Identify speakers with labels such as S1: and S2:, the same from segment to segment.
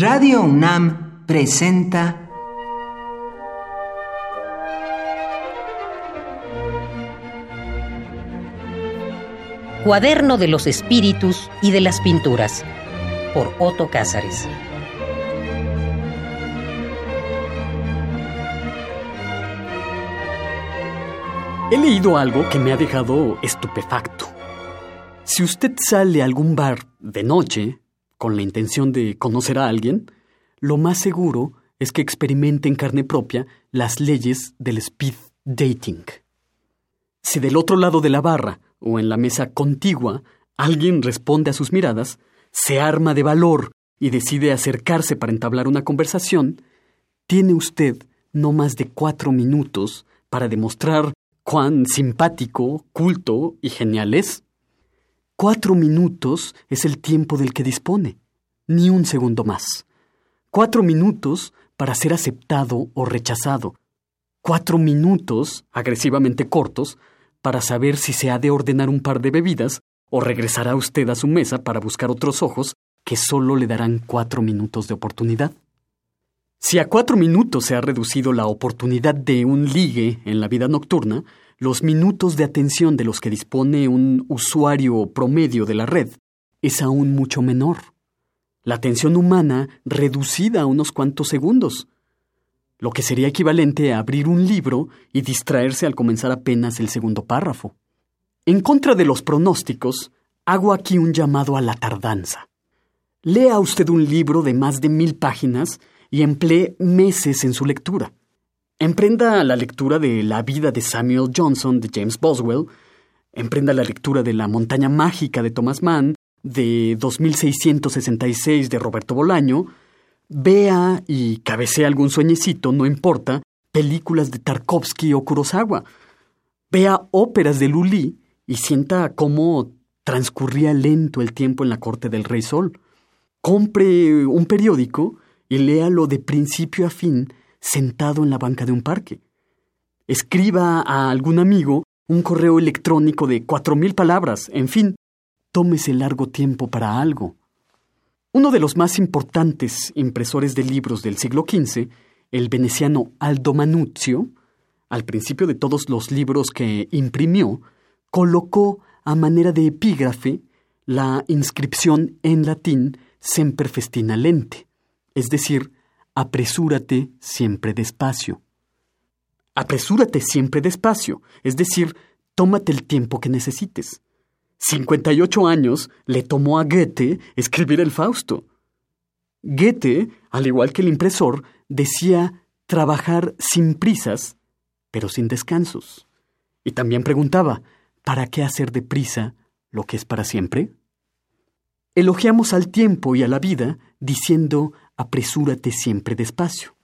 S1: Radio UNAM presenta
S2: Cuaderno de los Espíritus y de las Pinturas por Otto Cázares.
S3: He leído algo que me ha dejado estupefacto. Si usted sale a algún bar de noche con la intención de conocer a alguien, lo más seguro es que experimente en carne propia las leyes del speed dating. Si del otro lado de la barra o en la mesa contigua alguien responde a sus miradas, se arma de valor y decide acercarse para entablar una conversación, tiene usted no más de cuatro minutos para demostrar cuán simpático, culto y genial es. Cuatro minutos es el tiempo del que dispone, ni un segundo más. Cuatro minutos para ser aceptado o rechazado. Cuatro minutos, agresivamente cortos, para saber si se ha de ordenar un par de bebidas o regresará usted a su mesa para buscar otros ojos que solo le darán cuatro minutos de oportunidad. Si a cuatro minutos se ha reducido la oportunidad de un ligue en la vida nocturna, los minutos de atención de los que dispone un usuario promedio de la red es aún mucho menor. La atención humana reducida a unos cuantos segundos, lo que sería equivalente a abrir un libro y distraerse al comenzar apenas el segundo párrafo. En contra de los pronósticos, hago aquí un llamado a la tardanza. Lea usted un libro de más de mil páginas y emplee meses en su lectura. Emprenda la lectura de La vida de Samuel Johnson de James Boswell, emprenda la lectura de La montaña mágica de Thomas Mann, de 2666 de Roberto Bolaño, vea y cabecea algún sueñecito, no importa, películas de Tarkovsky o Kurosawa, vea óperas de Lully y sienta cómo transcurría lento el tiempo en la corte del Rey Sol. Compre un periódico y léalo de principio a fin sentado en la banca de un parque. Escriba a algún amigo un correo electrónico de cuatro mil palabras, en fin, tómese largo tiempo para algo. Uno de los más importantes impresores de libros del siglo XV, el veneciano Aldo Manuzio, al principio de todos los libros que imprimió, colocó a manera de epígrafe la inscripción en latín semper festina lente, es decir, apresúrate siempre despacio. Apresúrate siempre despacio, es decir, tómate el tiempo que necesites. 58 años le tomó a Goethe escribir el Fausto. Goethe, al igual que el impresor, decía trabajar sin prisas, pero sin descansos. Y también preguntaba, ¿para qué hacer deprisa lo que es para siempre? Elogiamos al tiempo y a la vida diciendo apresúrate siempre despacio.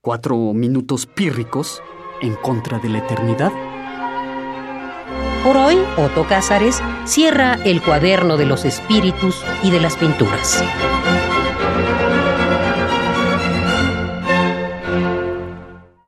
S3: Cuatro minutos pírricos en contra de la eternidad.
S2: Por hoy, Otto Cázares cierra el cuaderno de los espíritus y de las pinturas.